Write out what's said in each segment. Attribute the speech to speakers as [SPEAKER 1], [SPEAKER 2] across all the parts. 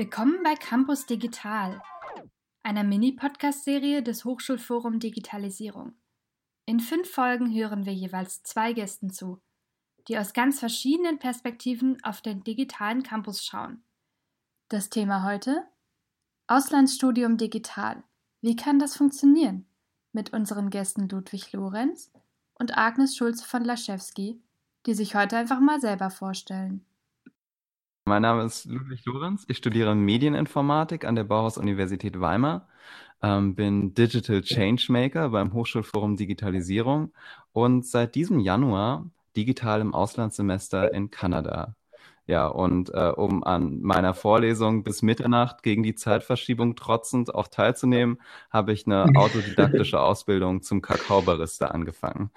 [SPEAKER 1] Willkommen bei Campus Digital, einer Mini-Podcast-Serie des Hochschulforum Digitalisierung. In fünf Folgen hören wir jeweils zwei Gästen zu, die aus ganz verschiedenen Perspektiven auf den digitalen Campus schauen. Das Thema heute? Auslandsstudium digital. Wie kann das funktionieren? Mit unseren Gästen Ludwig Lorenz und Agnes Schulze von Laschewski, die sich heute einfach mal selber vorstellen.
[SPEAKER 2] Mein Name ist Ludwig Lorenz. Ich studiere Medieninformatik an der Bauhaus-Universität Weimar, ähm, bin Digital Changemaker beim Hochschulforum Digitalisierung und seit diesem Januar digital im Auslandssemester in Kanada. Ja, und äh, um an meiner Vorlesung bis Mitternacht gegen die Zeitverschiebung trotzend auch teilzunehmen, habe ich eine autodidaktische Ausbildung zum Kakaobarista angefangen.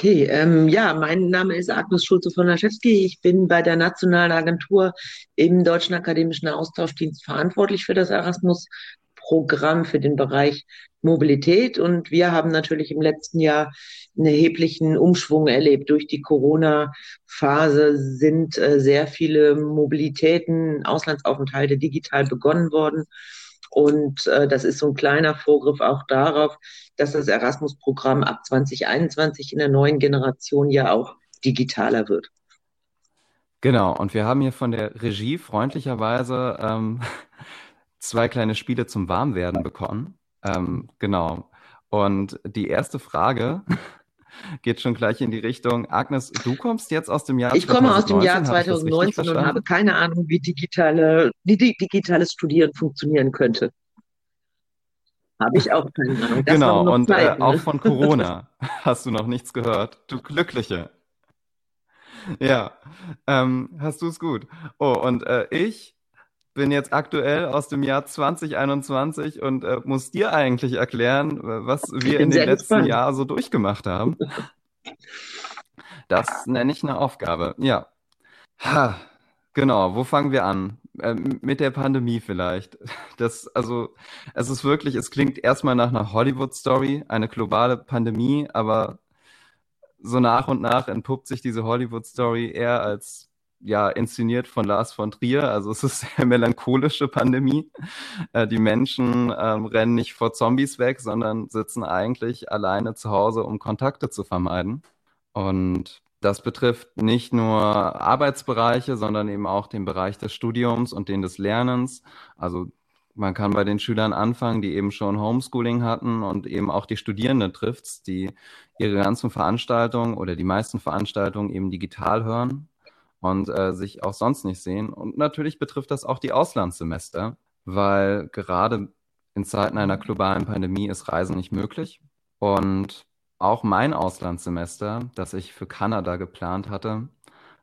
[SPEAKER 3] Okay, ähm, ja, mein Name ist Agnes Schulze von Laschewski. Ich bin bei der Nationalen Agentur im Deutschen Akademischen Austauschdienst verantwortlich für das Erasmus-Programm für den Bereich Mobilität. Und wir haben natürlich im letzten Jahr einen erheblichen Umschwung erlebt. Durch die Corona-Phase sind äh, sehr viele Mobilitäten, Auslandsaufenthalte digital begonnen worden. Und äh, das ist so ein kleiner Vorgriff auch darauf, dass das Erasmus-Programm ab 2021 in der neuen Generation ja auch digitaler wird.
[SPEAKER 2] Genau, und wir haben hier von der Regie freundlicherweise ähm, zwei kleine Spiele zum Warmwerden bekommen. Ähm, genau. Und die erste Frage geht schon gleich in die Richtung. Agnes, du kommst jetzt aus dem Jahr
[SPEAKER 3] Ich komme aus dem Jahr 2019 und habe keine Ahnung, wie digitale, wie digitales Studieren funktionieren könnte. Habe ich auch keine Ahnung.
[SPEAKER 2] Das genau, und Zeit, äh, ne? auch von Corona hast du noch nichts gehört. Du Glückliche. Ja, ähm, hast du es gut. Oh, und äh, ich bin jetzt aktuell aus dem Jahr 2021 und äh, muss dir eigentlich erklären, was wir in den letzten gespannt. Jahren so durchgemacht haben. Das nenne ich eine Aufgabe. Ja. Ha, genau, wo fangen wir an? Ähm, mit der Pandemie vielleicht. Das, also, es ist wirklich, es klingt erstmal nach einer Hollywood-Story, eine globale Pandemie, aber so nach und nach entpuppt sich diese Hollywood-Story eher als ja inszeniert von Lars von Trier. Also es ist eine melancholische Pandemie. Äh, die Menschen ähm, rennen nicht vor Zombies weg, sondern sitzen eigentlich alleine zu Hause, um Kontakte zu vermeiden. Und das betrifft nicht nur Arbeitsbereiche, sondern eben auch den Bereich des Studiums und den des Lernens. Also man kann bei den Schülern anfangen, die eben schon Homeschooling hatten und eben auch die Studierenden trifft, die ihre ganzen Veranstaltungen oder die meisten Veranstaltungen eben digital hören und äh, sich auch sonst nicht sehen. Und natürlich betrifft das auch die Auslandssemester, weil gerade in Zeiten einer globalen Pandemie ist Reisen nicht möglich. Und auch mein Auslandssemester, das ich für Kanada geplant hatte,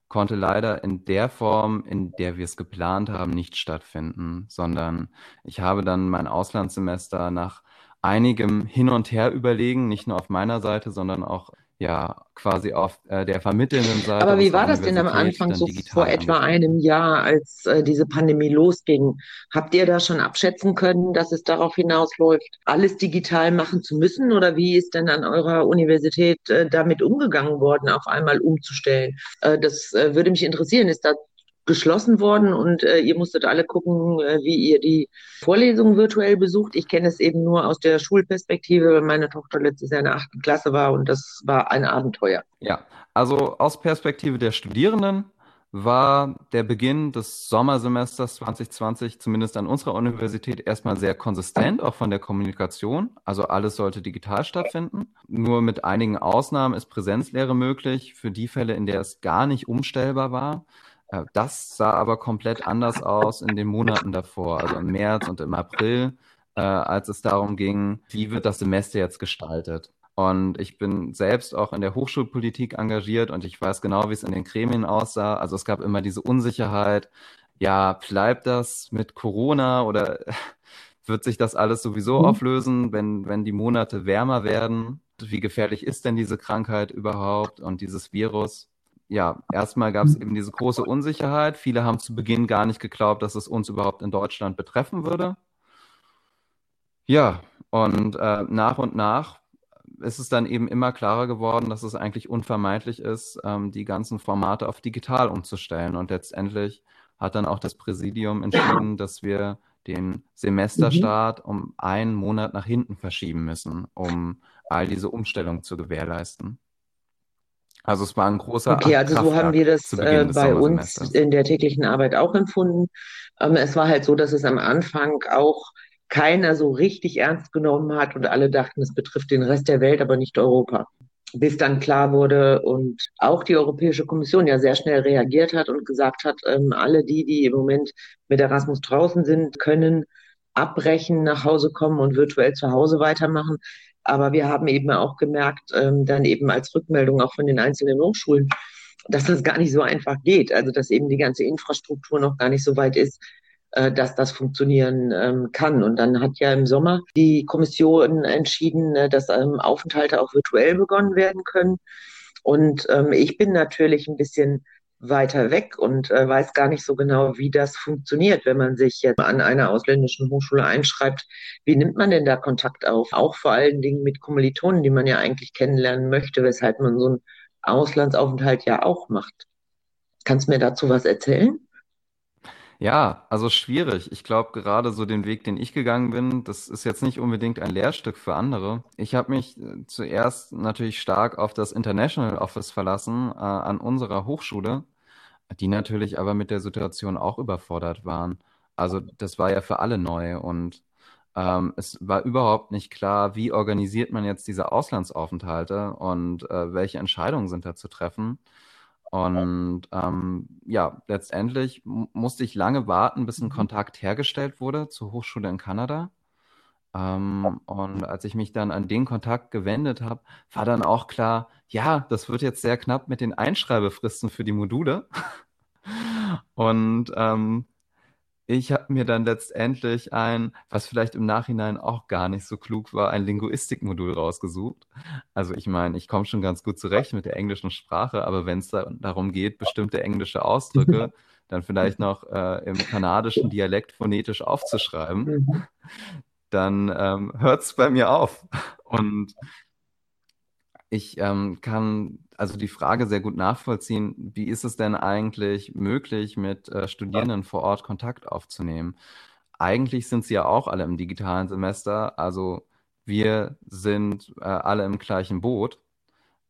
[SPEAKER 2] konnte leider in der Form, in der wir es geplant haben, nicht stattfinden, sondern ich habe dann mein Auslandssemester nach einigem Hin und Her überlegen, nicht nur auf meiner Seite, sondern auch ja quasi auf äh, der vermittelnden Seite.
[SPEAKER 3] Aber wie war das denn am Anfang, so vor etwa einem Jahr, als äh, diese Pandemie losging? Habt ihr da schon abschätzen können, dass es darauf hinausläuft, alles digital machen zu müssen? Oder wie ist denn an eurer Universität äh, damit umgegangen worden, auf einmal umzustellen? Äh, das äh, würde mich interessieren. Ist da geschlossen worden und äh, ihr musstet alle gucken, äh, wie ihr die Vorlesungen virtuell besucht. Ich kenne es eben nur aus der Schulperspektive, weil meine Tochter letztes Jahr in der achten Klasse war und das war ein Abenteuer.
[SPEAKER 2] Ja, also aus Perspektive der Studierenden war der Beginn des Sommersemesters 2020 zumindest an unserer Universität erstmal sehr konsistent, auch von der Kommunikation. Also alles sollte digital stattfinden. Nur mit einigen Ausnahmen ist Präsenzlehre möglich für die Fälle, in der es gar nicht umstellbar war. Äh, das sah aber komplett anders aus in den Monaten davor, also im März und im April, äh, als es darum ging, wie wird das Semester jetzt gestaltet. Und ich bin selbst auch in der Hochschulpolitik engagiert und ich weiß genau, wie es in den Gremien aussah. Also es gab immer diese Unsicherheit, ja, bleibt das mit Corona oder wird sich das alles sowieso mhm. auflösen, wenn, wenn die Monate wärmer werden? Wie gefährlich ist denn diese Krankheit überhaupt und dieses Virus? Ja, erstmal gab es eben diese große Unsicherheit. Viele haben zu Beginn gar nicht geglaubt, dass es uns überhaupt in Deutschland betreffen würde. Ja, und äh, nach und nach ist es dann eben immer klarer geworden, dass es eigentlich unvermeidlich ist, ähm, die ganzen Formate auf digital umzustellen. Und letztendlich hat dann auch das Präsidium entschieden, dass wir den Semesterstart mhm. um einen Monat nach hinten verschieben müssen, um all diese Umstellung zu gewährleisten. Also es war ein großer
[SPEAKER 3] Okay, also so haben wir das äh, bei uns in der täglichen Arbeit auch empfunden. Ähm, es war halt so, dass es am Anfang auch keiner so richtig ernst genommen hat und alle dachten, es betrifft den Rest der Welt, aber nicht Europa. Bis dann klar wurde und auch die Europäische Kommission ja sehr schnell reagiert hat und gesagt hat, ähm, alle die, die im Moment mit Erasmus draußen sind, können abbrechen, nach Hause kommen und virtuell zu Hause weitermachen. Aber wir haben eben auch gemerkt, ähm, dann eben als Rückmeldung auch von den einzelnen Hochschulen, dass das gar nicht so einfach geht. Also dass eben die ganze Infrastruktur noch gar nicht so weit ist, äh, dass das funktionieren ähm, kann. Und dann hat ja im Sommer die Kommission entschieden, äh, dass ähm, Aufenthalte auch virtuell begonnen werden können. Und ähm, ich bin natürlich ein bisschen weiter weg und äh, weiß gar nicht so genau, wie das funktioniert, wenn man sich jetzt an einer ausländischen Hochschule einschreibt. Wie nimmt man denn da Kontakt auf? Auch vor allen Dingen mit Kommilitonen, die man ja eigentlich kennenlernen möchte, weshalb man so einen Auslandsaufenthalt ja auch macht. Kannst du mir dazu was erzählen?
[SPEAKER 2] Ja, also schwierig. Ich glaube, gerade so den Weg, den ich gegangen bin, das ist jetzt nicht unbedingt ein Lehrstück für andere. Ich habe mich äh, zuerst natürlich stark auf das International Office verlassen, äh, an unserer Hochschule, die natürlich aber mit der Situation auch überfordert waren. Also das war ja für alle neu und ähm, es war überhaupt nicht klar, wie organisiert man jetzt diese Auslandsaufenthalte und äh, welche Entscheidungen sind da zu treffen. Und ähm, ja, letztendlich musste ich lange warten, bis ein mhm. Kontakt hergestellt wurde zur Hochschule in Kanada. Ähm, und als ich mich dann an den Kontakt gewendet habe, war dann auch klar, ja, das wird jetzt sehr knapp mit den Einschreibefristen für die Module. Und ähm, ich habe mir dann letztendlich ein, was vielleicht im Nachhinein auch gar nicht so klug war, ein Linguistikmodul rausgesucht. Also ich meine, ich komme schon ganz gut zurecht mit der englischen Sprache, aber wenn es da, darum geht, bestimmte englische Ausdrücke dann vielleicht noch äh, im kanadischen Dialekt phonetisch aufzuschreiben, mhm. dann ähm, hört es bei mir auf. Und ich ähm, kann also die Frage sehr gut nachvollziehen, wie ist es denn eigentlich möglich, mit äh, Studierenden vor Ort Kontakt aufzunehmen? Eigentlich sind sie ja auch alle im digitalen Semester, also wir sind äh, alle im gleichen Boot.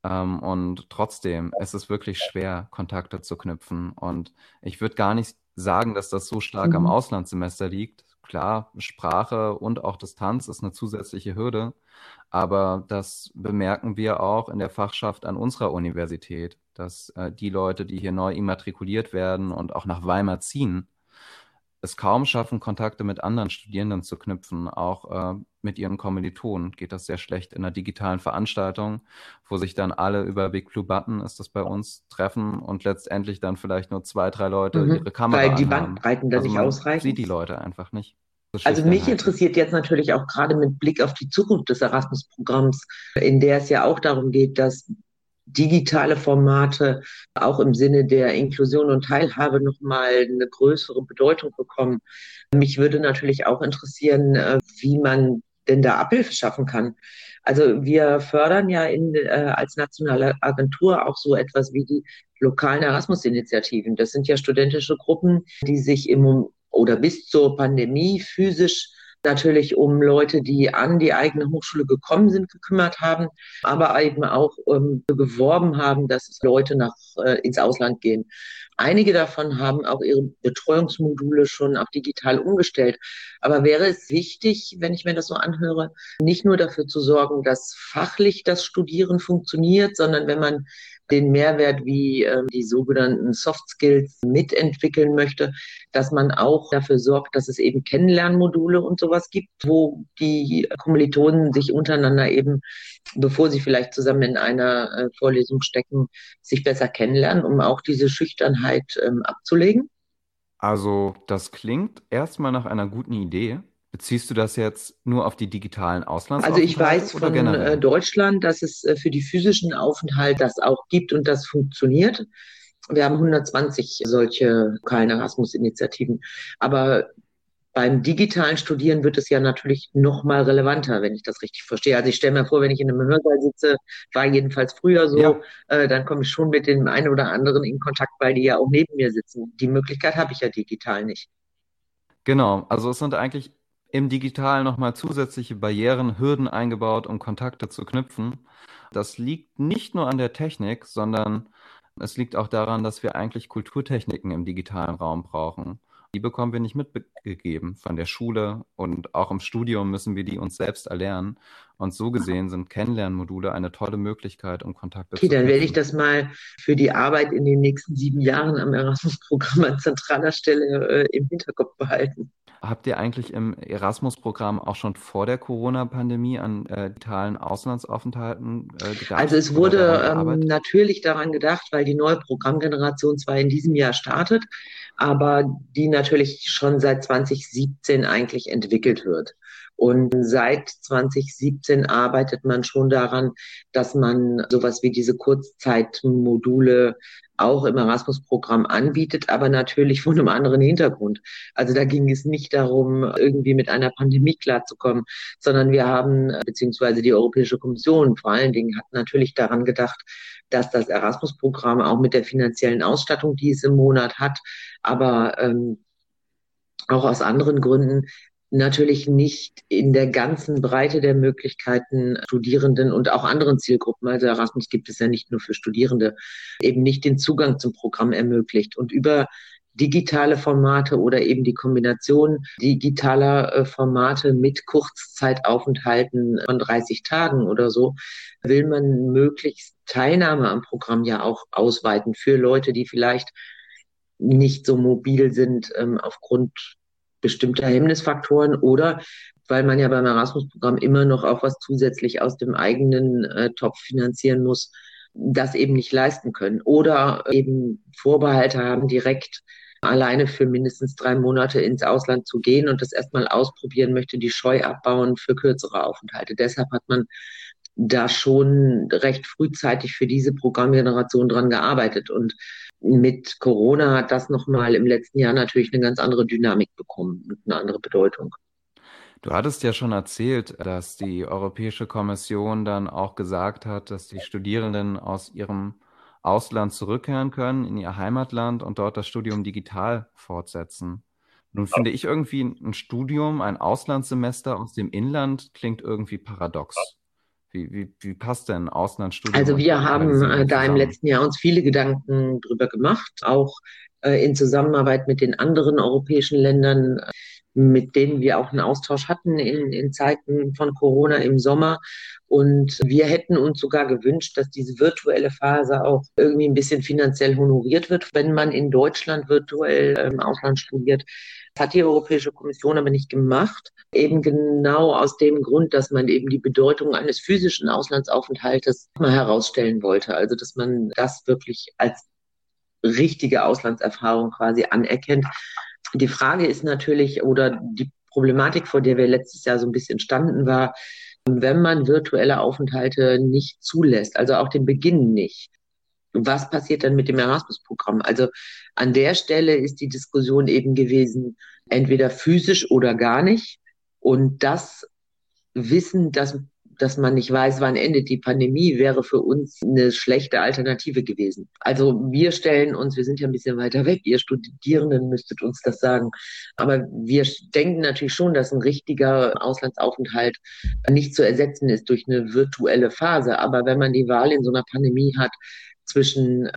[SPEAKER 2] Ähm, und trotzdem ist es wirklich schwer, Kontakte zu knüpfen. Und ich würde gar nicht sagen, dass das so stark mhm. am Auslandssemester liegt. Klar, Sprache und auch Distanz ist eine zusätzliche Hürde. Aber das bemerken wir auch in der Fachschaft an unserer Universität, dass äh, die Leute, die hier neu immatrikuliert werden und auch nach Weimar ziehen, es kaum schaffen, Kontakte mit anderen Studierenden zu knüpfen. Auch äh, mit ihren Kommilitonen geht das sehr schlecht in einer digitalen Veranstaltung, wo sich dann alle über Big Blue Button, ist das bei uns, treffen und letztendlich dann vielleicht nur zwei, drei Leute mhm, ihre Kamera
[SPEAKER 3] Weil die Bandbreiten da also nicht ausreichen.
[SPEAKER 2] sieht die Leute einfach nicht.
[SPEAKER 3] Also mich interessiert jetzt natürlich auch gerade mit Blick auf die Zukunft des Erasmus-Programms, in der es ja auch darum geht, dass digitale Formate auch im Sinne der Inklusion und Teilhabe nochmal eine größere Bedeutung bekommen. Mich würde natürlich auch interessieren, äh, wie man denn da Abhilfe schaffen kann. Also wir fördern ja in, äh, als nationale Agentur auch so etwas wie die lokalen Erasmus-Initiativen. Das sind ja studentische Gruppen, die sich im oder bis zur Pandemie physisch natürlich um Leute, die an die eigene Hochschule gekommen sind, gekümmert haben, aber eben auch ähm, geworben haben, dass Leute nach, äh, ins Ausland gehen. Einige davon haben auch ihre Betreuungsmodule schon auf digital umgestellt. Aber wäre es wichtig, wenn ich mir das so anhöre, nicht nur dafür zu sorgen, dass fachlich das Studieren funktioniert, sondern wenn man den Mehrwert wie äh, die sogenannten Soft Skills mitentwickeln möchte, dass man auch dafür sorgt, dass es eben Kennenlernmodule und sowas gibt, wo die Kommilitonen sich untereinander eben, bevor sie vielleicht zusammen in einer äh, Vorlesung stecken, sich besser kennenlernen, um auch diese Schüchternheit ähm, abzulegen?
[SPEAKER 2] Also das klingt erstmal nach einer guten Idee. Beziehst du das jetzt nur auf die digitalen Auslandsaufenthalte?
[SPEAKER 3] Also ich weiß von generell? Äh, Deutschland, dass es äh, für die physischen Aufenthalte das auch gibt und das funktioniert. Wir haben 120 solche lokalen Erasmus-Initiativen. Aber beim digitalen Studieren wird es ja natürlich noch mal relevanter, wenn ich das richtig verstehe. Also ich stelle mir vor, wenn ich in einem Hörsaal sitze, war jedenfalls früher so, ja. äh, dann komme ich schon mit dem einen oder anderen in Kontakt, weil die ja auch neben mir sitzen. Die Möglichkeit habe ich ja digital nicht.
[SPEAKER 2] Genau, also es sind eigentlich im Digitalen nochmal zusätzliche Barrieren, Hürden eingebaut, um Kontakte zu knüpfen. Das liegt nicht nur an der Technik, sondern es liegt auch daran, dass wir eigentlich Kulturtechniken im digitalen Raum brauchen. Die bekommen wir nicht mitgegeben von der Schule und auch im Studium müssen wir die uns selbst erlernen. Und so gesehen sind Kennenlernmodule eine tolle Möglichkeit, um Kontakte
[SPEAKER 3] okay, zu Okay, dann werde ich das mal für die Arbeit in den nächsten sieben Jahren am Erasmus-Programm an zentraler Stelle äh, im Hinterkopf behalten.
[SPEAKER 2] Habt ihr eigentlich im Erasmus-Programm auch schon vor der Corona-Pandemie an äh, digitalen Auslandsaufenthalten
[SPEAKER 3] äh, gedacht? Also es wurde ähm, natürlich daran gedacht, weil die neue Programmgeneration zwar in diesem Jahr startet, aber die natürlich schon seit 2017 eigentlich entwickelt wird. Und seit 2017 arbeitet man schon daran, dass man sowas wie diese Kurzzeitmodule auch im Erasmus-Programm anbietet, aber natürlich von einem anderen Hintergrund. Also da ging es nicht darum, irgendwie mit einer Pandemie klarzukommen, sondern wir haben, beziehungsweise die Europäische Kommission vor allen Dingen hat natürlich daran gedacht, dass das Erasmus-Programm auch mit der finanziellen Ausstattung, die es im Monat hat, aber ähm, auch aus anderen Gründen natürlich nicht in der ganzen Breite der Möglichkeiten Studierenden und auch anderen Zielgruppen, also Erasmus gibt es ja nicht nur für Studierende, eben nicht den Zugang zum Programm ermöglicht. Und über digitale Formate oder eben die Kombination digitaler äh, Formate mit Kurzzeitaufenthalten von 30 Tagen oder so, will man möglichst Teilnahme am Programm ja auch ausweiten für Leute, die vielleicht nicht so mobil sind ähm, aufgrund bestimmter Hemmnisfaktoren oder weil man ja beim Erasmus-Programm immer noch auch was zusätzlich aus dem eigenen äh, Topf finanzieren muss, das eben nicht leisten können oder eben Vorbehalte haben, direkt alleine für mindestens drei Monate ins Ausland zu gehen und das erstmal ausprobieren möchte, die Scheu abbauen für kürzere Aufenthalte. Deshalb hat man da schon recht frühzeitig für diese Programmgeneration dran gearbeitet. Und mit Corona hat das nochmal im letzten Jahr natürlich eine ganz andere Dynamik bekommen und eine andere Bedeutung.
[SPEAKER 2] Du hattest ja schon erzählt, dass die Europäische Kommission dann auch gesagt hat, dass die Studierenden aus ihrem Ausland zurückkehren können in ihr Heimatland und dort das Studium digital fortsetzen. Nun finde ich irgendwie ein Studium, ein Auslandssemester aus dem Inland klingt irgendwie paradox. Wie, wie, wie passt denn Auslandsstudium?
[SPEAKER 3] Also wir haben äh, da im letzten Jahr uns viele Gedanken drüber gemacht, auch äh, in Zusammenarbeit mit den anderen europäischen Ländern, mit denen wir auch einen Austausch hatten in, in Zeiten von Corona im Sommer. Und wir hätten uns sogar gewünscht, dass diese virtuelle Phase auch irgendwie ein bisschen finanziell honoriert wird, wenn man in Deutschland virtuell im Ausland studiert. Das hat die Europäische Kommission aber nicht gemacht. Eben genau aus dem Grund, dass man eben die Bedeutung eines physischen Auslandsaufenthaltes mal herausstellen wollte. Also, dass man das wirklich als richtige Auslandserfahrung quasi anerkennt. Die Frage ist natürlich, oder die Problematik, vor der wir letztes Jahr so ein bisschen standen, war, wenn man virtuelle Aufenthalte nicht zulässt, also auch den Beginn nicht, was passiert dann mit dem Erasmus-Programm? Also an der Stelle ist die Diskussion eben gewesen, entweder physisch oder gar nicht. Und das Wissen, dass, dass man nicht weiß, wann endet die Pandemie, wäre für uns eine schlechte Alternative gewesen. Also wir stellen uns, wir sind ja ein bisschen weiter weg, ihr Studierenden müsstet uns das sagen. Aber wir denken natürlich schon, dass ein richtiger Auslandsaufenthalt nicht zu ersetzen ist durch eine virtuelle Phase. Aber wenn man die Wahl in so einer Pandemie hat, zwischen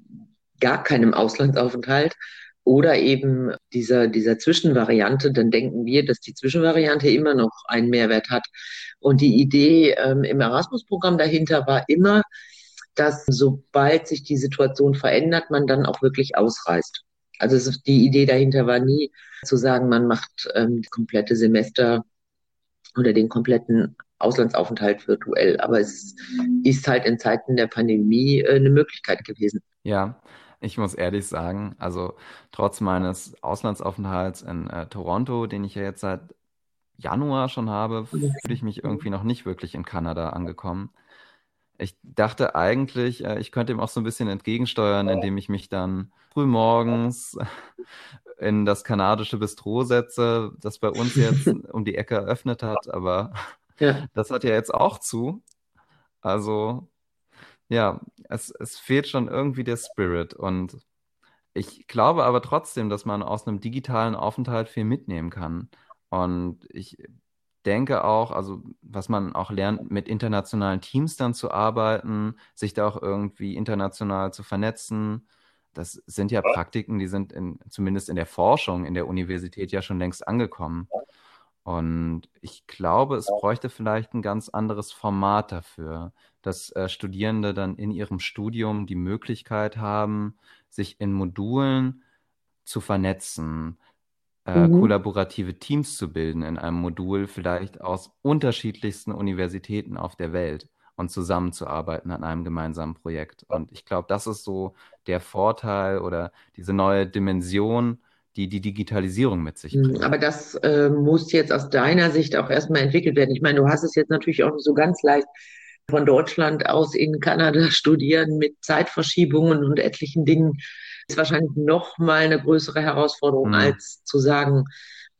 [SPEAKER 3] gar keinem Auslandsaufenthalt oder eben dieser, dieser Zwischenvariante, dann denken wir, dass die Zwischenvariante immer noch einen Mehrwert hat. Und die Idee ähm, im Erasmus-Programm dahinter war immer, dass sobald sich die Situation verändert, man dann auch wirklich ausreist. Also ist, die Idee dahinter war nie zu sagen, man macht ähm, das komplette Semester oder den kompletten Auslandsaufenthalt virtuell. Aber es ist halt in Zeiten der Pandemie äh, eine Möglichkeit gewesen.
[SPEAKER 2] Ja, ich muss ehrlich sagen, also trotz meines Auslandsaufenthalts in äh, Toronto, den ich ja jetzt seit Januar schon habe, fühle ich mich irgendwie noch nicht wirklich in Kanada angekommen. Ich dachte eigentlich, äh, ich könnte ihm auch so ein bisschen entgegensteuern, indem ich mich dann früh morgens in das kanadische Bistro setze, das bei uns jetzt um die Ecke eröffnet hat, aber ja. das hat ja jetzt auch zu. Also ja, es, es fehlt schon irgendwie der Spirit und ich glaube aber trotzdem, dass man aus einem digitalen Aufenthalt viel mitnehmen kann. Und ich denke auch, also was man auch lernt, mit internationalen Teams dann zu arbeiten, sich da auch irgendwie international zu vernetzen. Das sind ja Praktiken, die sind in, zumindest in der Forschung in der Universität ja schon längst angekommen. Und ich glaube, es bräuchte vielleicht ein ganz anderes Format dafür, dass äh, Studierende dann in ihrem Studium die Möglichkeit haben, sich in Modulen zu vernetzen, äh, mhm. kollaborative Teams zu bilden in einem Modul, vielleicht aus unterschiedlichsten Universitäten auf der Welt und zusammenzuarbeiten an einem gemeinsamen Projekt. Und ich glaube, das ist so der Vorteil oder diese neue Dimension, die die Digitalisierung mit sich bringt.
[SPEAKER 3] Aber das äh, muss jetzt aus deiner Sicht auch erstmal entwickelt werden. Ich meine, du hast es jetzt natürlich auch nicht so ganz leicht von Deutschland aus in Kanada studieren mit Zeitverschiebungen und etlichen Dingen ist wahrscheinlich noch mal eine größere Herausforderung, mhm. als zu sagen,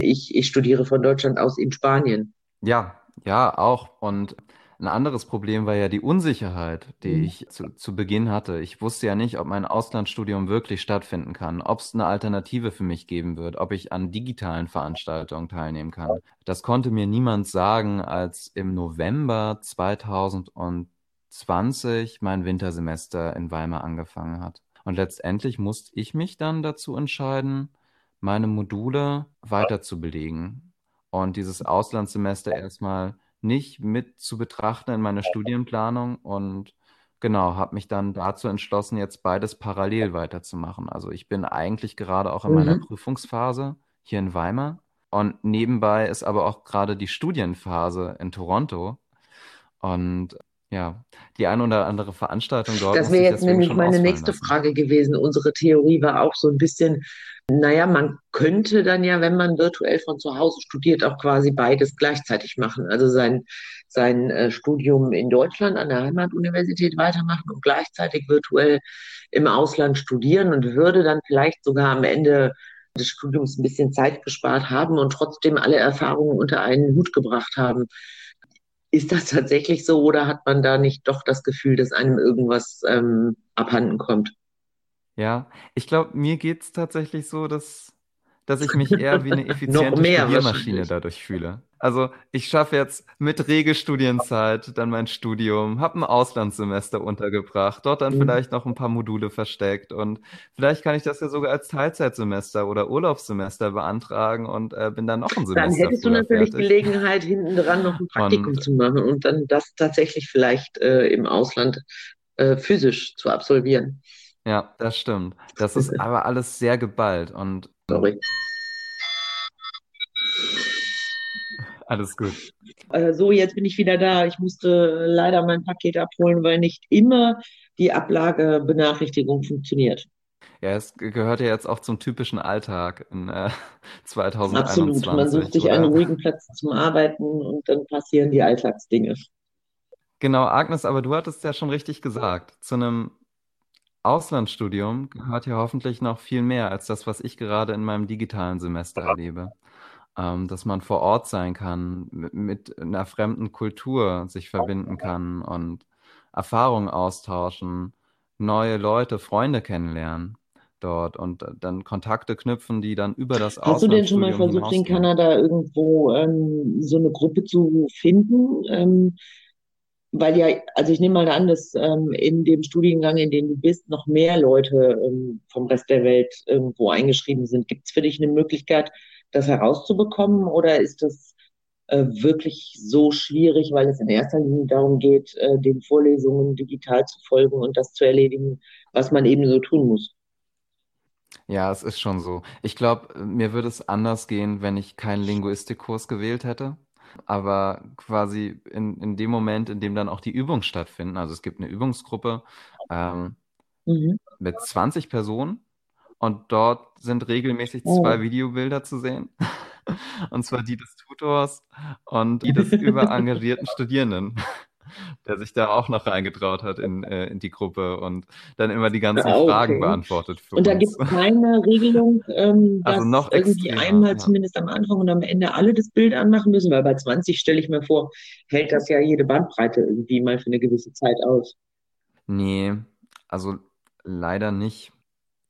[SPEAKER 3] ich, ich studiere von Deutschland aus in Spanien.
[SPEAKER 2] Ja, ja, auch. Und ein anderes Problem war ja die Unsicherheit, die mhm. ich zu, zu Beginn hatte. Ich wusste ja nicht, ob mein Auslandsstudium wirklich stattfinden kann, ob es eine Alternative für mich geben wird, ob ich an digitalen Veranstaltungen teilnehmen kann. Das konnte mir niemand sagen, als im November 2020 mein Wintersemester in Weimar angefangen hat. Und letztendlich musste ich mich dann dazu entscheiden, meine Module weiter zu belegen und dieses Auslandssemester erstmal nicht mit zu betrachten in meiner Studienplanung und genau, habe mich dann dazu entschlossen, jetzt beides parallel weiterzumachen. Also ich bin eigentlich gerade auch in meiner mhm. Prüfungsphase hier in Weimar und nebenbei ist aber auch gerade die Studienphase in Toronto. Und ja, die ein oder andere Veranstaltung dort.
[SPEAKER 3] Das wäre jetzt nämlich meine nächste lassen. Frage gewesen. Unsere Theorie war auch so ein bisschen, naja, man könnte dann ja, wenn man virtuell von zu Hause studiert, auch quasi beides gleichzeitig machen. Also sein, sein äh, Studium in Deutschland an der Heimatuniversität weitermachen und gleichzeitig virtuell im Ausland studieren und würde dann vielleicht sogar am Ende des Studiums ein bisschen Zeit gespart haben und trotzdem alle Erfahrungen unter einen Hut gebracht haben. Ist das tatsächlich so oder hat man da nicht doch das Gefühl, dass einem irgendwas ähm, abhanden kommt?
[SPEAKER 2] Ja, ich glaube, mir geht es tatsächlich so, dass, dass ich mich eher wie eine effiziente Studiermaschine dadurch fühle. Also ich schaffe jetzt mit Regelstudienzeit dann mein Studium, habe ein Auslandssemester untergebracht, dort dann mhm. vielleicht noch ein paar Module versteckt und vielleicht kann ich das ja sogar als Teilzeitsemester oder Urlaubssemester beantragen und äh, bin dann noch ein Semester.
[SPEAKER 3] Dann hättest du natürlich fertig. Gelegenheit, hinten dran noch ein Praktikum und, zu machen und dann das tatsächlich vielleicht äh, im Ausland äh, physisch zu absolvieren.
[SPEAKER 2] Ja, das stimmt. Das ist aber alles sehr geballt und. Sorry. Alles gut.
[SPEAKER 3] Äh, so, jetzt bin ich wieder da. Ich musste leider mein Paket abholen, weil nicht immer die Ablagebenachrichtigung funktioniert.
[SPEAKER 2] Ja, es gehört ja jetzt auch zum typischen Alltag in äh, 2021.
[SPEAKER 3] Absolut. Man sucht sich oder? einen ruhigen Platz zum Arbeiten und dann passieren die Alltagsdinge.
[SPEAKER 2] Genau, Agnes, aber du hattest ja schon richtig gesagt. Zu einem Auslandsstudium gehört ja hoffentlich noch viel mehr als das, was ich gerade in meinem digitalen Semester erlebe. Ähm, dass man vor Ort sein kann, mit, mit einer fremden Kultur sich verbinden kann und Erfahrungen austauschen, neue Leute, Freunde kennenlernen dort und dann Kontakte knüpfen, die dann über das
[SPEAKER 3] Hast du denn schon mal versucht, in Kanada irgendwo ähm, so eine Gruppe zu finden? Ähm, weil ja, also ich nehme mal an, dass ähm, in dem Studiengang, in dem du bist, noch mehr Leute ähm, vom Rest der Welt irgendwo eingeschrieben sind. Gibt es für dich eine Möglichkeit, das herauszubekommen oder ist das äh, wirklich so schwierig, weil es in erster Linie darum geht, äh, den Vorlesungen digital zu folgen und das zu erledigen, was man eben so tun muss?
[SPEAKER 2] Ja, es ist schon so. Ich glaube, mir würde es anders gehen, wenn ich keinen Linguistikkurs gewählt hätte. Aber quasi in, in dem Moment, in dem dann auch die Übungen stattfinden, also es gibt eine Übungsgruppe ähm, mhm. mit 20 Personen und dort sind regelmäßig oh. zwei Videobilder zu sehen. Und zwar die des Tutors und die des überengagierten Studierenden. der sich da auch noch reingetraut hat in, äh, in die Gruppe und dann immer die ganzen
[SPEAKER 3] Ah, okay.
[SPEAKER 2] Fragen beantwortet
[SPEAKER 3] Und da gibt es keine Regelung, ähm, dass
[SPEAKER 2] Also noch
[SPEAKER 3] irgendwie
[SPEAKER 2] extremer,
[SPEAKER 3] einmal
[SPEAKER 2] ja.
[SPEAKER 3] zumindest am Anfang und am Ende alle das Bild anmachen müssen, weil bei 20 stelle ich mir vor, hält das ja jede Bandbreite irgendwie mal für eine gewisse Zeit aus.
[SPEAKER 2] Nee, also leider nicht.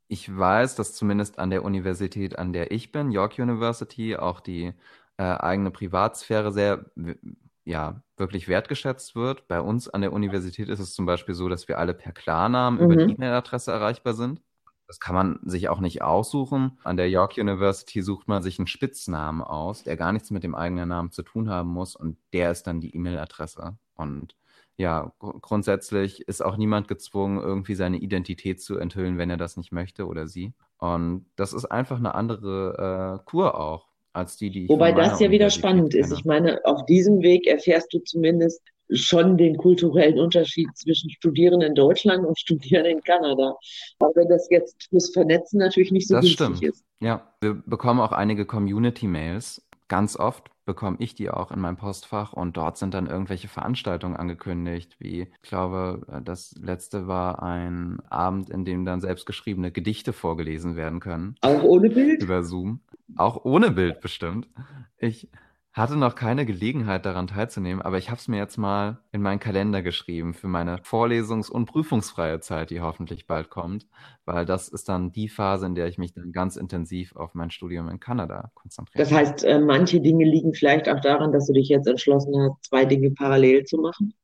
[SPEAKER 2] Ich weiß, dass zumindest an der Universität, an der ich bin, York University, auch die äh, eigene Privatsphäre sehr, ja, wirklich wertgeschätzt wird. Bei uns an der Universität ist es zum Beispiel so, dass wir alle per Klarnamen über die
[SPEAKER 3] Mhm.
[SPEAKER 2] E-Mail-Adresse erreichbar sind. Das kann man sich auch nicht aussuchen. An der York University sucht man sich einen Spitznamen aus, der gar nichts mit dem eigenen Namen zu tun haben muss und der ist dann die E-Mail-Adresse. Und ja, gr- grundsätzlich ist auch niemand gezwungen, irgendwie seine Identität zu enthüllen, wenn er das nicht möchte oder sie. Und das ist einfach eine andere äh, Kur auch als die, die ich
[SPEAKER 3] Wobei das ja wieder spannend ist. Ich meine, auf diesem Weg erfährst du zumindest schon den kulturellen Unterschied zwischen Studieren in Deutschland und Studieren in Kanada. Aber wenn das jetzt fürs Vernetzen natürlich nicht so
[SPEAKER 2] Das stimmt.
[SPEAKER 3] ist.
[SPEAKER 2] Ja, wir bekommen auch einige Community-Mails. Ganz oft bekomme ich die auch in meinem Postfach und dort sind dann irgendwelche Veranstaltungen angekündigt, wie ich glaube, das letzte war ein Abend, in dem dann selbstgeschriebene Gedichte vorgelesen werden können.
[SPEAKER 3] Auch ohne Bild?
[SPEAKER 2] über Zoom. Auch ohne Bild bestimmt. Ich hatte noch keine Gelegenheit daran teilzunehmen, aber ich habe es mir jetzt mal in meinen Kalender geschrieben für meine vorlesungs- und prüfungsfreie Zeit, die hoffentlich bald kommt, weil das ist dann die Phase, in der ich mich dann ganz intensiv auf mein Studium in Kanada konzentriere.
[SPEAKER 3] Das heißt, äh, manche Dinge liegen vielleicht auch daran, dass du dich jetzt entschlossen hast, zwei Dinge parallel zu machen.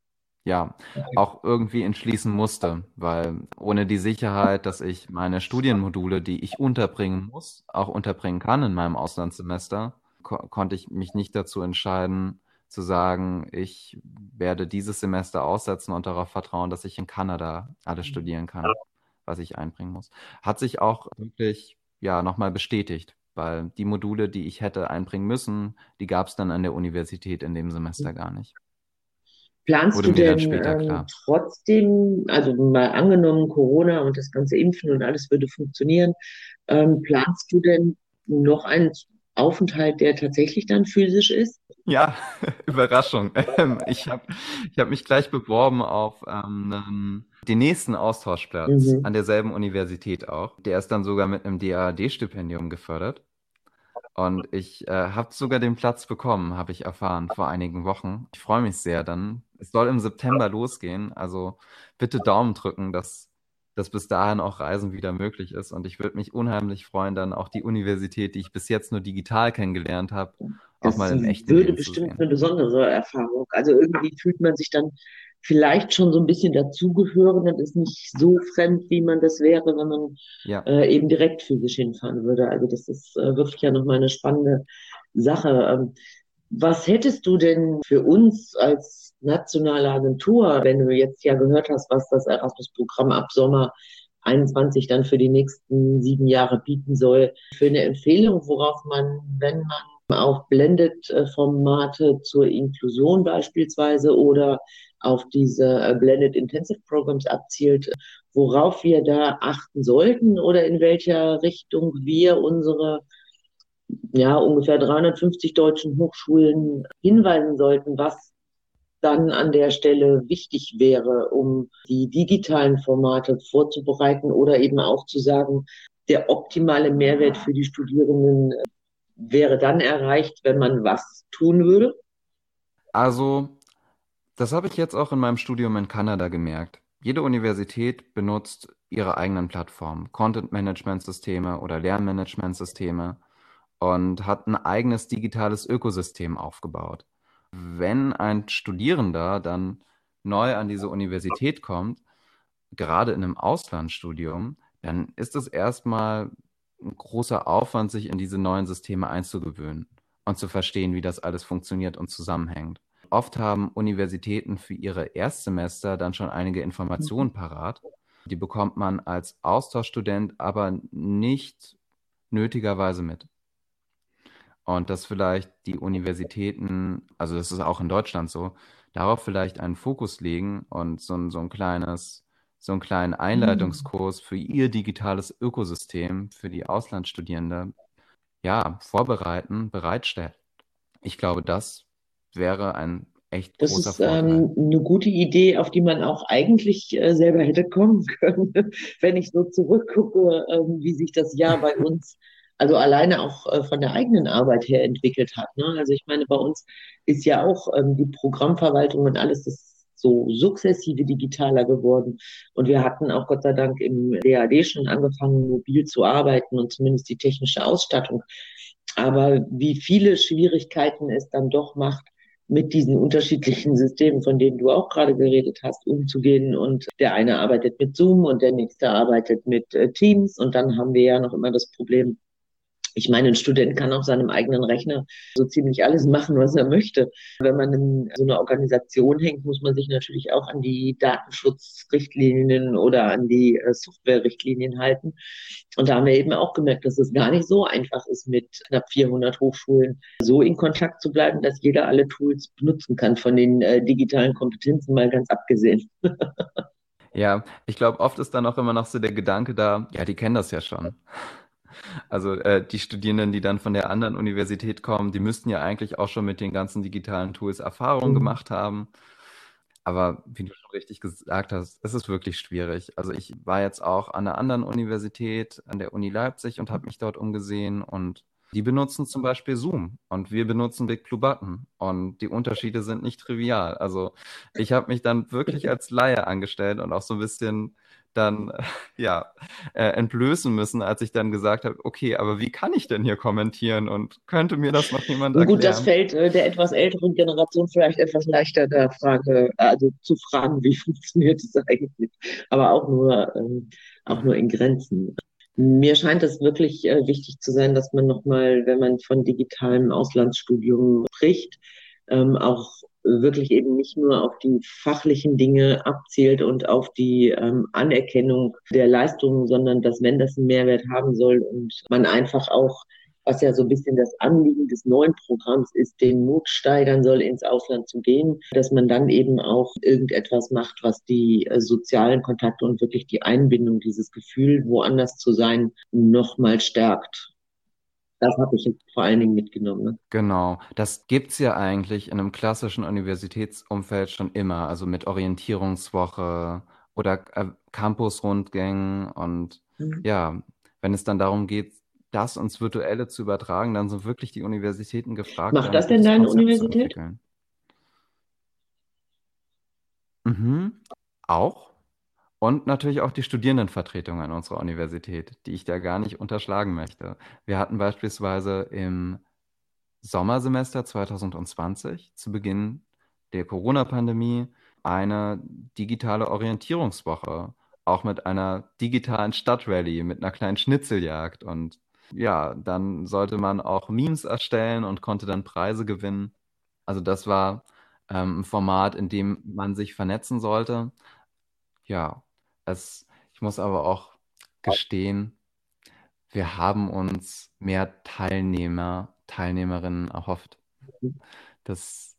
[SPEAKER 2] Ja, auch irgendwie entschließen musste, weil ohne die Sicherheit, dass ich meine Studienmodule, die ich unterbringen muss, auch unterbringen kann in meinem Auslandssemester, ko konnte ich mich nicht dazu entscheiden, zu sagen, ich werde dieses Semester aussetzen und darauf vertrauen, dass ich in Kanada alles studieren kann, was ich einbringen muss. Hat sich auch wirklich, ja, nochmal bestätigt, weil die Module, die ich hätte einbringen müssen, die gab es dann an der Universität in dem Semester gar nicht.
[SPEAKER 3] Planst
[SPEAKER 2] Wurde
[SPEAKER 3] du denn
[SPEAKER 2] später
[SPEAKER 3] ähm, trotzdem, also mal angenommen, Corona und das ganze Impfen und alles würde funktionieren, ähm, planst du denn noch einen Aufenthalt, der tatsächlich dann physisch ist?
[SPEAKER 2] Ja, Überraschung. Ähm, ich habe ich hab mich gleich beworben auf ähm, den nächsten Austauschplatz
[SPEAKER 3] Mhm.
[SPEAKER 2] an derselben Universität auch. Der ist dann sogar mit einem DAAD-Stipendium gefördert. Und ich äh, habe sogar den Platz bekommen, habe ich erfahren vor einigen Wochen. Ich freue mich sehr dann. Es soll im September losgehen. Also bitte Daumen drücken, dass, dass bis dahin auch Reisen wieder möglich ist. Und ich würde mich unheimlich freuen, dann auch die Universität, die ich bis jetzt nur digital kennengelernt habe, auch
[SPEAKER 3] Das
[SPEAKER 2] mal in echten
[SPEAKER 3] würde
[SPEAKER 2] Leben zu
[SPEAKER 3] bestimmt
[SPEAKER 2] sehen.
[SPEAKER 3] eine besondere Erfahrung. Also irgendwie fühlt man sich dann vielleicht schon so ein bisschen dazugehören und ist nicht so fremd, wie man das wäre, wenn man
[SPEAKER 2] Ja.
[SPEAKER 3] äh, eben direkt physisch hinfahren würde. Also das ist äh, wirklich ja nochmal eine spannende Sache. Ähm, was hättest du denn für uns als nationale Agentur, wenn du jetzt ja gehört hast, was das Erasmus-Programm ab Sommer 21 dann für die nächsten sieben Jahre bieten soll, für eine Empfehlung, worauf man, wenn man auf Blended-Formate zur Inklusion beispielsweise oder auf diese äh, Blended Intensive Programs abzielt, worauf wir da achten sollten oder in welcher Richtung wir unsere ja, ungefähr 350 deutschen Hochschulen hinweisen sollten, was dann an der Stelle wichtig wäre, um die digitalen Formate vorzubereiten oder eben auch zu sagen, der optimale Mehrwert für die Studierenden äh, wäre dann erreicht, wenn man was tun würde?
[SPEAKER 2] Also, das habe ich jetzt auch in meinem Studium in Kanada gemerkt. Jede Universität benutzt ihre eigenen Plattformen, Content-Management-Systeme oder Lernmanagement-Systeme und hat ein eigenes digitales Ökosystem aufgebaut. Wenn ein Studierender dann neu an diese Universität kommt, gerade in einem Auslandsstudium, dann ist es erstmal ein großer Aufwand, sich in diese neuen Systeme einzugewöhnen und zu verstehen, wie das alles funktioniert und zusammenhängt. Oft haben Universitäten für ihre Erstsemester dann schon einige Informationen parat. Die bekommt man als Austauschstudent aber nicht nötigerweise mit. Und dass vielleicht die Universitäten, also das ist auch in Deutschland so, darauf vielleicht einen Fokus legen und so ein, so ein kleines, so einen kleinen Einleitungskurs für ihr digitales Ökosystem für die Auslandsstudierende, ja, vorbereiten, bereitstellen. Ich glaube, das wäre ein echt
[SPEAKER 3] Das
[SPEAKER 2] großer
[SPEAKER 3] ist
[SPEAKER 2] Vorteil.
[SPEAKER 3] ähm, eine gute Idee, auf die man auch eigentlich äh, selber hätte kommen können, wenn ich so zurückgucke, ähm, wie sich das Jahr bei uns, also alleine auch äh, von der eigenen Arbeit her entwickelt hat. Ne? Also ich meine, bei uns ist ja auch ähm, die Programmverwaltung und alles ist so sukzessive digitaler geworden. Und wir hatten auch Gott sei Dank im DAD schon angefangen, mobil zu arbeiten und zumindest die technische Ausstattung. Aber wie viele Schwierigkeiten es dann doch macht, mit diesen unterschiedlichen Systemen, von denen du auch gerade geredet hast, umzugehen. Und der eine arbeitet mit Zoom und der nächste arbeitet mit äh, Teams. Und dann haben wir ja noch immer das Problem, ich meine, ein Student kann auf seinem eigenen Rechner so ziemlich alles machen, was er möchte. Wenn man in so einer Organisation hängt, muss man sich natürlich auch an die Datenschutzrichtlinien oder an die äh, Softwarerichtlinien halten. Und da haben wir eben auch gemerkt, dass es gar nicht so einfach ist, mit knapp 400 Hochschulen so in Kontakt zu bleiben, dass jeder alle Tools benutzen kann, von den äh, digitalen Kompetenzen mal ganz abgesehen.
[SPEAKER 2] Ja, ich glaube, oft ist dann auch immer noch so der Gedanke da, ja, die kennen das ja schon. Also äh, die Studierenden, die dann von der anderen Universität kommen, die müssten ja eigentlich auch schon mit den ganzen digitalen Tools Erfahrung
[SPEAKER 3] Mhm.
[SPEAKER 2] gemacht haben. Aber wie du schon richtig gesagt hast, es ist wirklich schwierig. Also ich war jetzt auch an einer anderen Universität, an der Uni Leipzig und habe mich dort umgesehen und die benutzen zum Beispiel Zoom und wir benutzen Big Blue Button und die Unterschiede sind nicht trivial. Also ich habe mich dann wirklich als Laie angestellt und auch so ein bisschen dann ja äh, entblößen müssen, als ich dann gesagt habe, okay, aber wie kann ich denn hier kommentieren und könnte mir das noch jemand
[SPEAKER 3] Und gut, das
[SPEAKER 2] erklären?
[SPEAKER 3] fällt äh, der etwas älteren Generation vielleicht etwas leichter, der Frage, also zu fragen, wie funktioniert es eigentlich, aber auch nur, ähm, auch nur in Grenzen. Mir scheint es wirklich äh, wichtig zu sein, dass man nochmal, wenn man von digitalem Auslandsstudium spricht, ähm, auch wirklich eben nicht nur auf die fachlichen Dinge abzielt und auf die ähm, Anerkennung der Leistungen, sondern dass, wenn das einen Mehrwert haben soll und man einfach auch was ja so ein bisschen das Anliegen des neuen Programms ist, den Mut steigern soll, ins Ausland zu gehen, dass man dann eben auch irgendetwas macht, was die äh, sozialen Kontakte und wirklich die Einbindung, dieses Gefühl, woanders zu sein, nochmal stärkt. Das habe ich jetzt vor allen Dingen mitgenommen. Ne?
[SPEAKER 2] Genau, das gibt's ja eigentlich in einem klassischen Universitätsumfeld schon immer, also mit Orientierungswoche oder äh, Campusrundgängen und
[SPEAKER 3] Mhm.
[SPEAKER 2] ja, wenn es dann darum geht, das ins Virtuelle zu übertragen, dann sind wirklich die Universitäten gefragt,
[SPEAKER 3] Macht das denn
[SPEAKER 2] gutes
[SPEAKER 3] deine
[SPEAKER 2] Konzept
[SPEAKER 3] Universität?
[SPEAKER 2] Mhm, auch. Und natürlich auch die Studierendenvertretung an unserer Universität, die ich da gar nicht unterschlagen möchte. Wir hatten beispielsweise im Sommersemester 2020 zu Beginn der Corona-Pandemie eine digitale Orientierungswoche, auch mit einer digitalen Stadtrallye, mit einer kleinen Schnitzeljagd. Und ja, dann sollte man auch Memes erstellen und konnte dann Preise gewinnen. Also das war ähm, ein Format, in dem man sich vernetzen sollte. Ja, es, ich muss aber auch gestehen, wir haben uns mehr Teilnehmer, Teilnehmerinnen erhofft. Das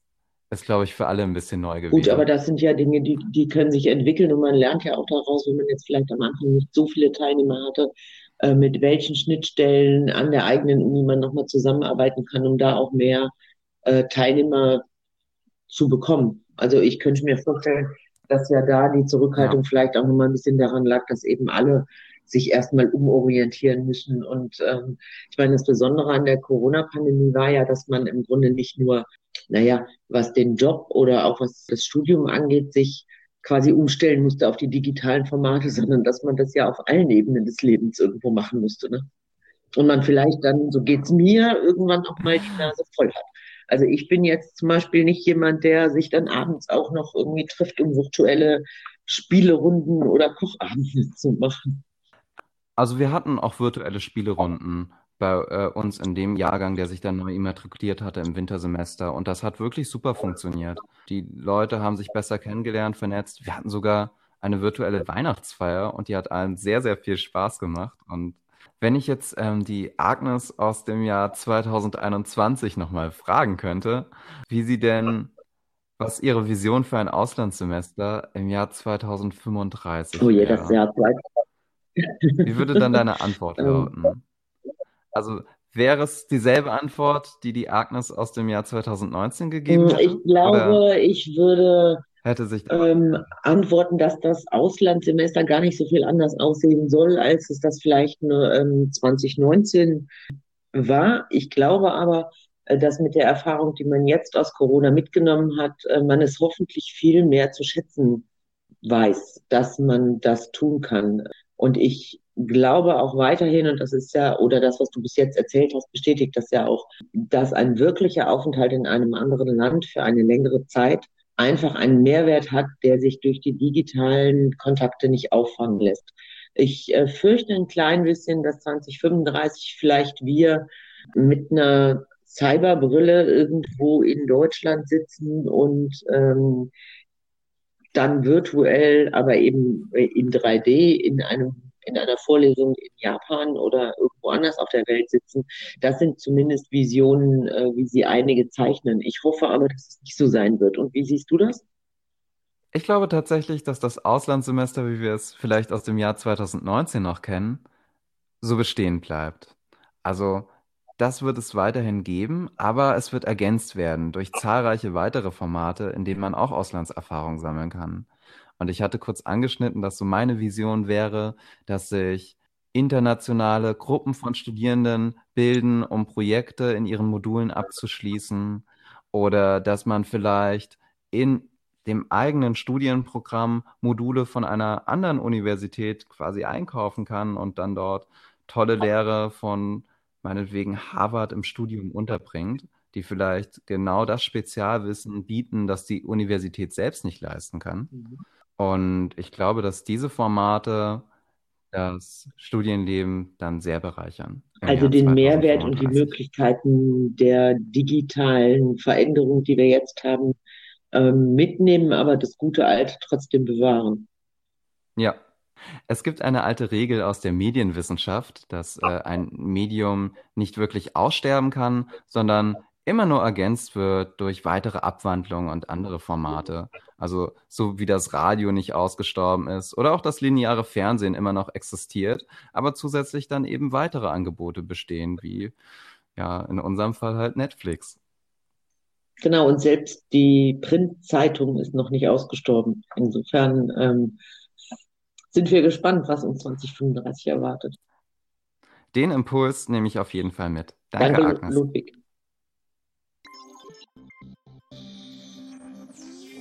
[SPEAKER 2] ist, glaube ich, für alle ein bisschen neu
[SPEAKER 3] Gut, aber
[SPEAKER 2] gewesen.
[SPEAKER 3] das sind ja Dinge, die, die können sich entwickeln und man lernt ja auch daraus, wenn man jetzt vielleicht am Anfang nicht so viele Teilnehmer hatte, äh, mit welchen Schnittstellen an der eigenen Uni man nochmal zusammenarbeiten kann, um da auch mehr äh, Teilnehmer zu bekommen. Also ich könnte mir vorstellen, dass ja da die Zurückhaltung
[SPEAKER 2] Ja,
[SPEAKER 3] vielleicht auch nochmal ein bisschen daran lag, dass eben alle sich erstmal umorientieren müssen. Und ähm, ich meine, das Besondere an der Corona-Pandemie war ja, dass man im Grunde nicht nur, naja, was den Job oder auch was das Studium angeht, sich quasi umstellen musste auf die digitalen Formate, sondern dass man das ja auf allen Ebenen des Lebens irgendwo machen musste. Ne? Und man vielleicht dann, so geht's mir, irgendwann auch mal die Nase voll hat. Also ich bin jetzt zum Beispiel nicht jemand, der sich dann abends auch noch irgendwie trifft, um virtuelle Spielerunden oder Kochabende zu machen.
[SPEAKER 2] also wir hatten auch virtuelle Spielerunden bei äh, uns in dem Jahrgang, der sich dann neu immatrikuliert hatte im Wintersemester. Und das hat wirklich super funktioniert. Die Leute haben sich besser kennengelernt, vernetzt. Wir hatten sogar eine virtuelle Weihnachtsfeier und die hat allen sehr, sehr viel Spaß gemacht. Und wenn ich jetzt ähm, die Agnes aus dem Jahr 2021 nochmal fragen könnte, wie sie denn, was ihre Vision für ein Auslandssemester im Jahr 2035
[SPEAKER 3] Oh je, das
[SPEAKER 2] wäre.
[SPEAKER 3] Jahr zwei.
[SPEAKER 2] Wie würde dann deine Antwort
[SPEAKER 3] Ähm,
[SPEAKER 2] lauten? Also, Wäre es dieselbe Antwort, die die Agnes aus dem Jahr 2019 gegeben hätte?
[SPEAKER 3] Ich glaube,
[SPEAKER 2] Oder
[SPEAKER 3] ich würde
[SPEAKER 2] hätte sich
[SPEAKER 3] ähm, antworten, dass das Auslandssemester gar nicht so viel anders aussehen soll, als es das vielleicht nur, ähm, 2019 war. Ich glaube aber, äh, dass mit der Erfahrung, die man jetzt aus Corona mitgenommen hat, äh, man es hoffentlich viel mehr zu schätzen weiß, dass man das tun kann. Und ich glaube auch weiterhin, und das ist ja, oder das, was du bis jetzt erzählt hast, bestätigt das ja auch, dass ein wirklicher Aufenthalt in einem anderen Land für eine längere Zeit einfach einen Mehrwert hat, der sich durch die digitalen Kontakte nicht auffangen lässt. Ich äh, fürchte ein klein bisschen, dass 2035 vielleicht wir mit einer Cyberbrille irgendwo in Deutschland sitzen und ähm, dann virtuell, aber eben in 3D in einem in einer Vorlesung in Japan oder irgendwo anders auf der Welt sitzen. Das sind zumindest Visionen, äh, wie sie einige zeichnen. Ich hoffe aber, dass es nicht so sein wird. Und wie siehst du das?
[SPEAKER 2] Ich glaube tatsächlich, dass das Auslandssemester, wie wir es vielleicht aus dem Jahr 2019 noch kennen, so bestehen bleibt. Also das wird es weiterhin geben, aber es wird ergänzt werden durch zahlreiche weitere Formate, in denen man auch Auslandserfahrung sammeln kann. Und ich hatte kurz angeschnitten, dass so meine Vision wäre, dass sich internationale Gruppen von Studierenden bilden, um Projekte in ihren Modulen abzuschließen oder dass man vielleicht in dem eigenen Studienprogramm Module von einer anderen Universität quasi einkaufen kann und dann dort tolle Lehre von meinetwegen Harvard im Studium unterbringt, die vielleicht genau das Spezialwissen bieten, das die Universität selbst nicht leisten kann. Mhm. Und ich glaube, dass diese Formate das Studienleben dann sehr bereichern.
[SPEAKER 3] Also den Mehrwert und die Möglichkeiten der digitalen Veränderung, die wir jetzt haben, ähm, mitnehmen, aber das gute Alte trotzdem bewahren.
[SPEAKER 2] Ja. Es gibt eine alte Regel aus der Medienwissenschaft, dass äh, ein Medium nicht wirklich aussterben kann, sondern immer nur ergänzt wird durch weitere Abwandlungen und andere Formate. Also so wie das Radio nicht ausgestorben ist oder auch das lineare Fernsehen immer noch existiert, aber zusätzlich dann eben weitere Angebote bestehen, wie ja in unserem Fall halt Netflix.
[SPEAKER 3] Genau, und selbst die Printzeitung ist noch nicht ausgestorben. Insofern ähm, sind wir gespannt, was uns 2035 erwartet.
[SPEAKER 2] Den Impuls nehme ich auf jeden Fall mit. Danke, Danke Agnes. Ludwig.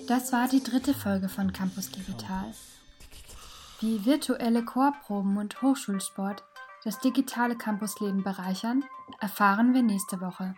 [SPEAKER 1] Das war die dritte Folge von Campus Digital. Wie virtuelle Chorproben und Hochschulsport das digitale Campusleben bereichern, erfahren wir nächste Woche.